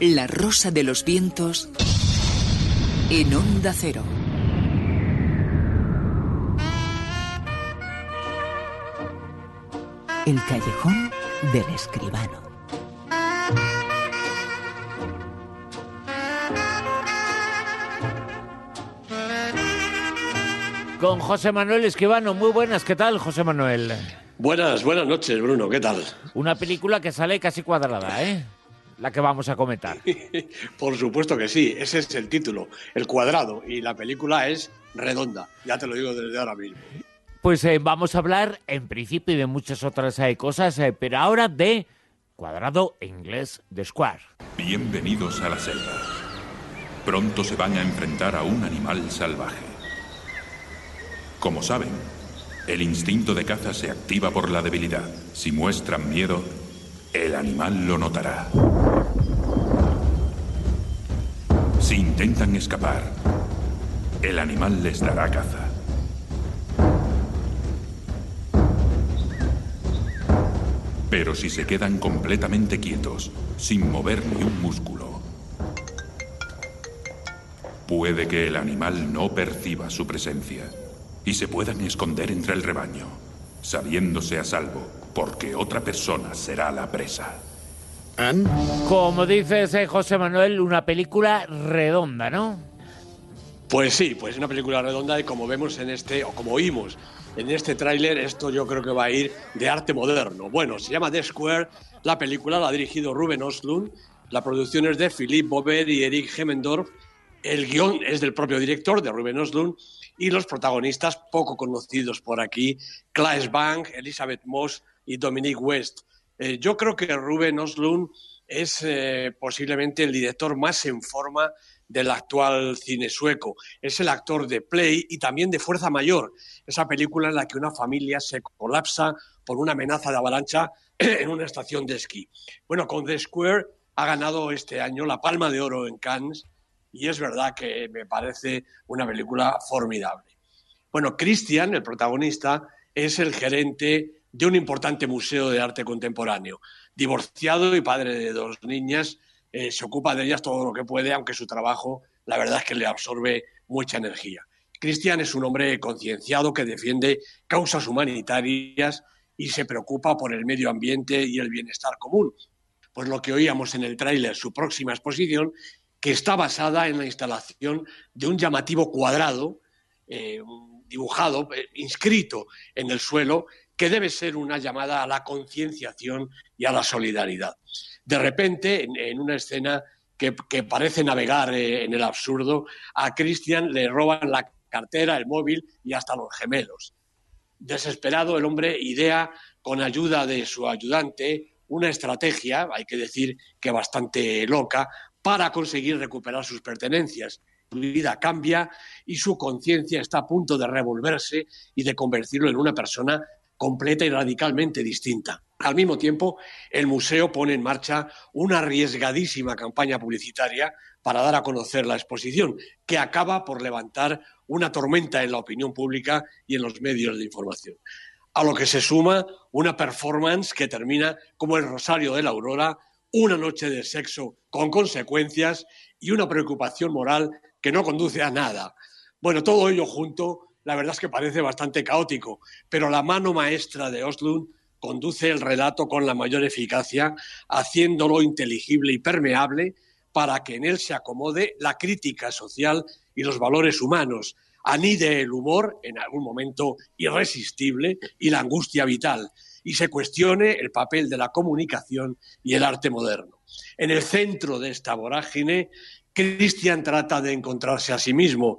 La Rosa de los Vientos en Onda Cero. El callejón del escribano. Con José Manuel Escribano. Muy buenas, ¿qué tal, José Manuel? Buenas, buenas noches, Bruno, ¿qué tal? Una película que sale casi cuadrada, ¿eh? La que vamos a comentar. Por supuesto que sí, ese es el título, el cuadrado, y la película es redonda, ya te lo digo desde ahora mismo. Pues eh, vamos a hablar en principio de muchas otras eh, cosas, eh, pero ahora de cuadrado en inglés de square. Bienvenidos a la selva. Pronto se van a enfrentar a un animal salvaje. Como saben, el instinto de caza se activa por la debilidad. Si muestran miedo, el animal lo notará. Si intentan escapar, el animal les dará caza. Pero si se quedan completamente quietos, sin mover ni un músculo, puede que el animal no perciba su presencia y se puedan esconder entre el rebaño, sabiéndose a salvo, porque otra persona será la presa. Como dices, eh, José Manuel, una película redonda, ¿no? Pues sí, pues una película redonda y como vemos en este, o como oímos en este tráiler, esto yo creo que va a ir de arte moderno. Bueno, se llama The Square, la película la ha dirigido Ruben Oslund, la producción es de Philippe Bober y Eric Hemmendorf, el guion es del propio director, de Ruben Oslund, y los protagonistas poco conocidos por aquí, Claes Bank, Elizabeth Moss y Dominique West. Eh, yo creo que Ruben Oslund es eh, posiblemente el director más en forma del actual cine sueco. Es el actor de Play y también de Fuerza Mayor, esa película en la que una familia se colapsa por una amenaza de avalancha en una estación de esquí. Bueno, con The Square ha ganado este año la Palma de Oro en Cannes y es verdad que me parece una película formidable. Bueno, Christian, el protagonista, es el gerente de un importante museo de arte contemporáneo. Divorciado y padre de dos niñas, eh, se ocupa de ellas todo lo que puede, aunque su trabajo, la verdad es que le absorbe mucha energía. Cristian es un hombre concienciado que defiende causas humanitarias y se preocupa por el medio ambiente y el bienestar común. Pues lo que oíamos en el tráiler, su próxima exposición, que está basada en la instalación de un llamativo cuadrado eh, dibujado, eh, inscrito en el suelo, que debe ser una llamada a la concienciación y a la solidaridad. De repente, en, una escena que, parece navegar eh, en el absurdo, a Christian le roban la cartera, el móvil y hasta los gemelos. Desesperado, el hombre idea, con ayuda de su ayudante, una estrategia, hay que decir que bastante loca, para conseguir recuperar sus pertenencias. Su vida cambia y su conciencia está a punto de revolverse y de convertirlo en una persona completa y radicalmente distinta. Al mismo tiempo, el museo pone en marcha una arriesgadísima campaña publicitaria para dar a conocer la exposición, que acaba por levantar una tormenta en la opinión pública y en los medios de información. A lo que se suma una performance que termina como el Rosario de la Aurora, una noche de sexo con consecuencias y una preocupación moral que no conduce a nada. Bueno, todo ello junto la verdad es que parece bastante caótico, pero la mano maestra de Oslund conduce el relato con la mayor eficacia, haciéndolo inteligible y permeable para que en él se acomode la crítica social y los valores humanos, anide el humor en algún momento irresistible y la angustia vital, y se cuestione el papel de la comunicación y el arte moderno. En el centro de esta vorágine, Christian trata de encontrarse a sí mismo,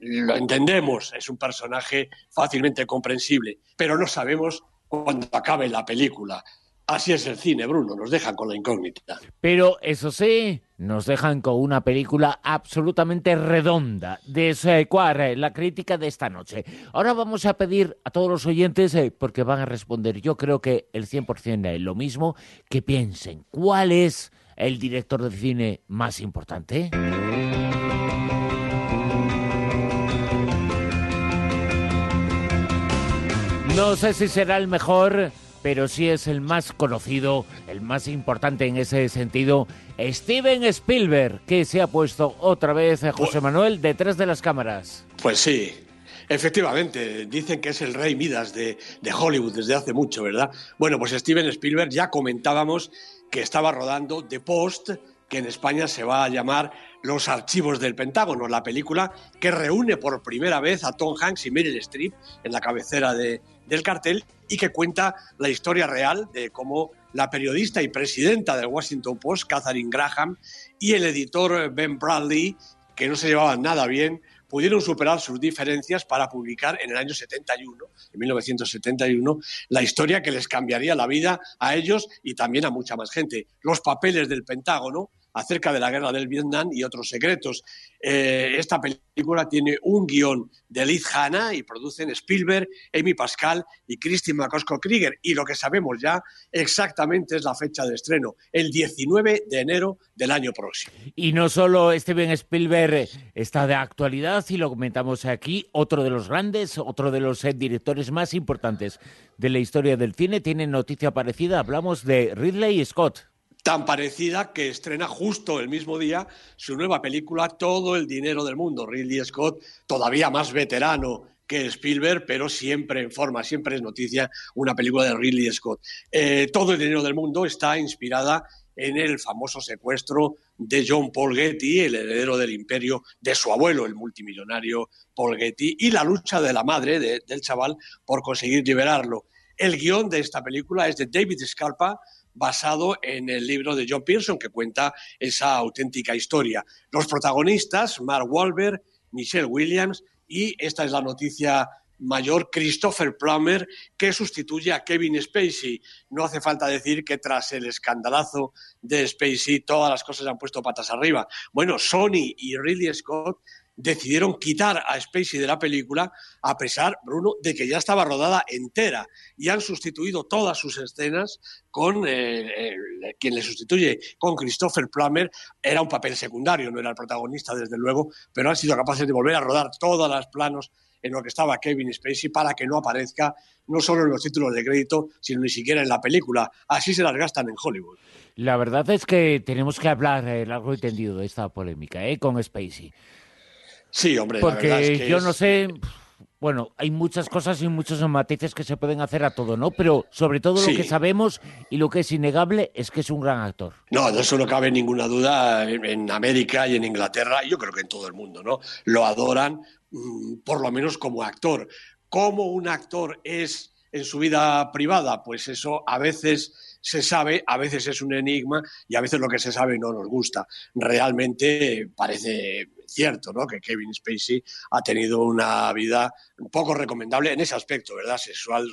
lo entendemos, es un personaje fácilmente comprensible, pero no sabemos cuándo acabe la película. Así es el cine, Bruno, nos dejan con la incógnita. Pero eso sí, nos dejan con una película absolutamente redonda, de Secuar, la crítica de esta noche. Ahora vamos a pedir a todos los oyentes, eh, porque van a responder yo creo que el 100% es lo mismo, que piensen cuál es el director de cine más importante. No sé si será el mejor pero sí es el más conocido, el más importante en ese sentido, Steven Spielberg, que se ha puesto otra vez, eh, José Manuel, detrás de las cámaras. Pues sí, Efectivamente, dicen que es el rey Midas de, de, Hollywood desde hace mucho, ¿verdad? Bueno, pues Steven Spielberg ya comentábamos que estaba rodando The Post, que en España se va a llamar Los Archivos del Pentágono, la película que reúne por primera vez a Tom Hanks y Meryl Streep en la cabecera de, del cartel y que cuenta la historia real de cómo la periodista y presidenta del Washington Post, Catherine Graham, y el editor Ben Bradley, que no se llevaban nada bien, pudieron superar sus diferencias para publicar en el año 71, en 1971, la historia que les cambiaría la vida a ellos y también a mucha más gente. Los papeles del Pentágono, acerca de la guerra del Vietnam y otros secretos. Eh, esta película tiene un guion de Liz Hanna y producen Spielberg, Amy Pascal y Christine McCosco Krieger. Y lo que sabemos ya exactamente es la fecha de estreno, el 19 de enero del año próximo. Y no solo Steven Spielberg está de actualidad, y lo comentamos aquí, otro de los grandes, otro de los eh, directores más importantes de la historia del cine, tiene noticia parecida. Hablamos de Ridley Scott tan parecida que estrena justo el mismo día su nueva película Todo el dinero del mundo. Ridley Scott, todavía más veterano que Spielberg, pero siempre en forma, siempre es noticia una película de Ridley Scott. Eh, Todo el dinero del mundo está inspirada en el famoso secuestro de John Paul Getty, el heredero del imperio de su abuelo, el multimillonario Paul Getty, y la lucha de la madre del chaval por conseguir liberarlo. El guion de esta película es de David Scarpa, basado en el libro de John Pearson que cuenta esa auténtica historia. Los protagonistas, Mark Wahlberg, Michelle Williams y esta es la noticia mayor, Christopher Plummer, que sustituye a Kevin Spacey. No hace falta decir que tras el escandalazo de Spacey todas las cosas han puesto patas arriba. Bueno, Sony y Ridley Scott decidieron quitar a Spacey de la película, a pesar, Bruno, de que ya estaba rodada entera y han sustituido todas sus escenas con eh, quien le sustituye, con Christopher Plummer. Era un papel secundario, no era el protagonista, desde luego, pero han sido capaces de volver a rodar todos los planos en lo que estaba Kevin Spacey para que no aparezca no solo en los títulos de crédito, sino ni siquiera en la película. Así se las gastan en Hollywood. La verdad es que tenemos que hablar eh, largo y tendido de esta polémica ¿eh? con Spacey. Sí, hombre, porque yo no sé, bueno, hay muchas cosas y muchos matices que se pueden hacer a todo, ¿no? Pero sobre todo lo que sabemos y lo que es innegable es que es un gran actor. No, de eso no cabe ninguna duda en América y en Inglaterra, yo creo que en todo el mundo, ¿no? Lo adoran, mm, por lo menos como actor. ¿Cómo un actor es en su vida privada? Pues eso a veces se sabe, a veces es un enigma y a veces lo que se sabe no nos gusta. Realmente parece cierto, ¿no? Que Kevin Spacey ha tenido una vida un poco recomendable en ese aspecto, ¿verdad? Sexual,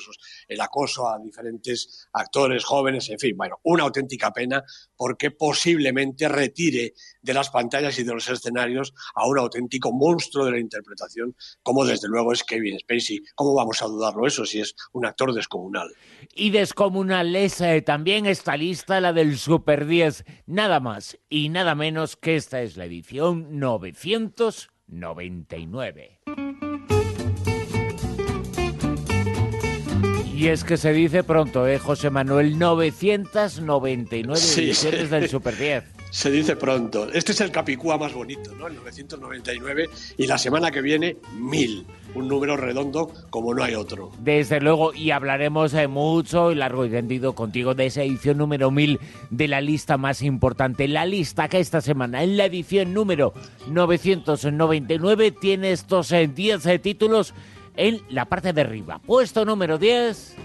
el acoso a diferentes actores jóvenes, en fin, bueno, una auténtica pena porque posiblemente retire de las pantallas y de los escenarios a un auténtico monstruo de la interpretación, como desde luego es Kevin Spacey. ¿Cómo vamos a dudarlo eso si es un actor descomunal? Y descomunal es eh, también esta lista, la del Super 10, nada más y nada menos que esta es la edición 999. Y es que se dice pronto, ¿eh, José Manuel? 999 ediciones del Super 10. Se dice pronto. Este es el Capicúa más bonito, ¿no? El 999. Y la semana que viene, 1000. Un número redondo como no hay otro. Desde luego, y hablaremos eh, mucho y largo y tendido contigo de esa edición número 1000 de la lista más importante. La lista que esta semana, en la edición número 999, tiene estos 10 eh, títulos en la parte de arriba. Puesto número 10.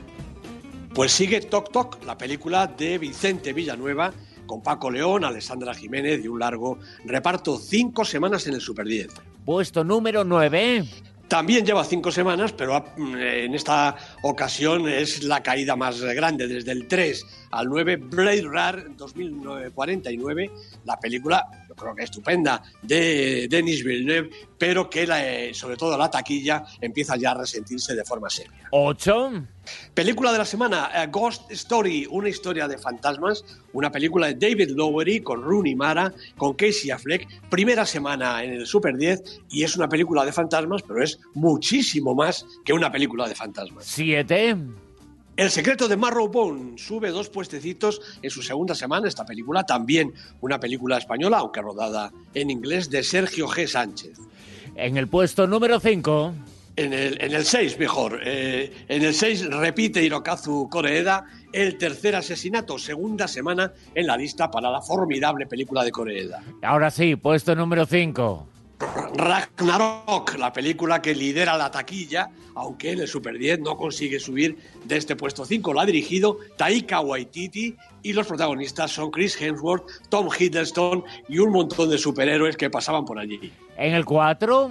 Pues sigue Toc Toc, la película de Vicente Villanueva, con Paco León, Alessandra Jiménez y un largo reparto. Cinco semanas en el Super 10. Puesto número 9. También lleva cinco semanas, pero mm, en esta ocasión es la caída más grande, desde el 3 al 9, Blade Runner 2049, la película, yo creo que estupenda, de Denis Villeneuve, pero que eh, sobre todo la taquilla empieza ya a resentirse de forma seria. 8. Película de la semana, eh, Ghost Story, una historia de fantasmas, una película de David Lowery con Rooney Mara, con Casey Affleck, primera semana en el Super 10 y es una película de fantasmas, pero es muchísimo más que una película de fantasmas. 7. El secreto de Marrowbone sube dos puestecitos en su segunda semana. Esta película también una película española, aunque rodada en inglés, de Sergio G. Sánchez. En el puesto número 5. En el, en el 6, mejor. Eh, en el 6 repite Hirokazu Koreeda el tercer asesinato, segunda semana en la lista para la formidable película de Koreeda. Ahora sí, puesto número 5. Ragnarok, la película que lidera la taquilla, aunque en el Super 10 no consigue subir de este puesto 5. La ha dirigido Taika Waititi y los protagonistas son Chris Hemsworth, Tom Hiddleston y un montón de superhéroes que pasaban por allí. En el 4.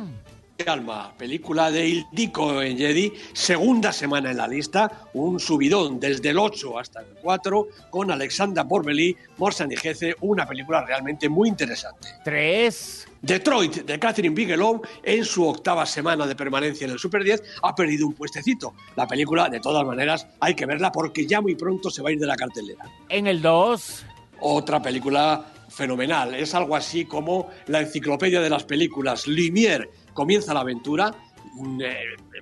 Alma, película de Ildiko en Jedi, segunda semana en la lista, un subidón desde el 8 hasta el 4, con Alexandra Borbeli, Morsan y Gece, una película realmente muy interesante. 3. Detroit, de Catherine Bigelow, en su octava semana de permanencia en el Super 10, ha perdido un puestecito. La película, de todas maneras, hay que verla porque ya muy pronto se va a ir de la cartelera. En el 2. Otra película fenomenal. Es algo así como la enciclopedia de las películas. Lumière comienza la aventura. Un, eh,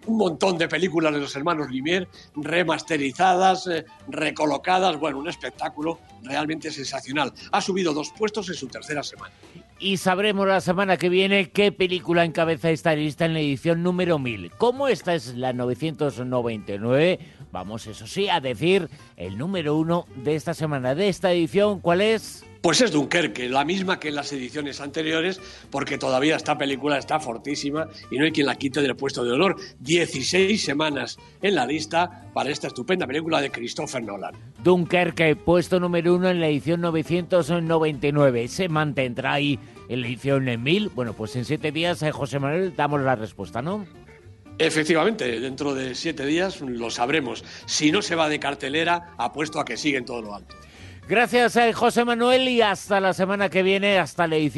un montón de películas de los hermanos Lumière remasterizadas, eh, recolocadas. Bueno, un espectáculo realmente sensacional. Ha subido dos puestos en su tercera semana. Y sabremos la semana que viene qué película encabeza esta lista en la edición número 1000. Como esta es la 999, vamos, eso sí, a decir el número uno de esta semana, de esta edición. ¿Cuál es? Pues es Dunkerque, la misma que en las ediciones anteriores, porque todavía esta película está fortísima y no hay quien la quite del puesto de honor. 16 semanas en la lista para esta estupenda película de Christopher Nolan. Dunkerque, puesto número uno en la edición 999. ¿Se mantendrá ahí en la edición 1000? Bueno, pues en siete días, eh, José Manuel, damos la respuesta, ¿no? Efectivamente, dentro de siete días lo sabremos. Si no se va de cartelera, apuesto a que sigue en todo lo alto. Gracias, eh, José Manuel, y hasta la semana que viene, hasta la edición.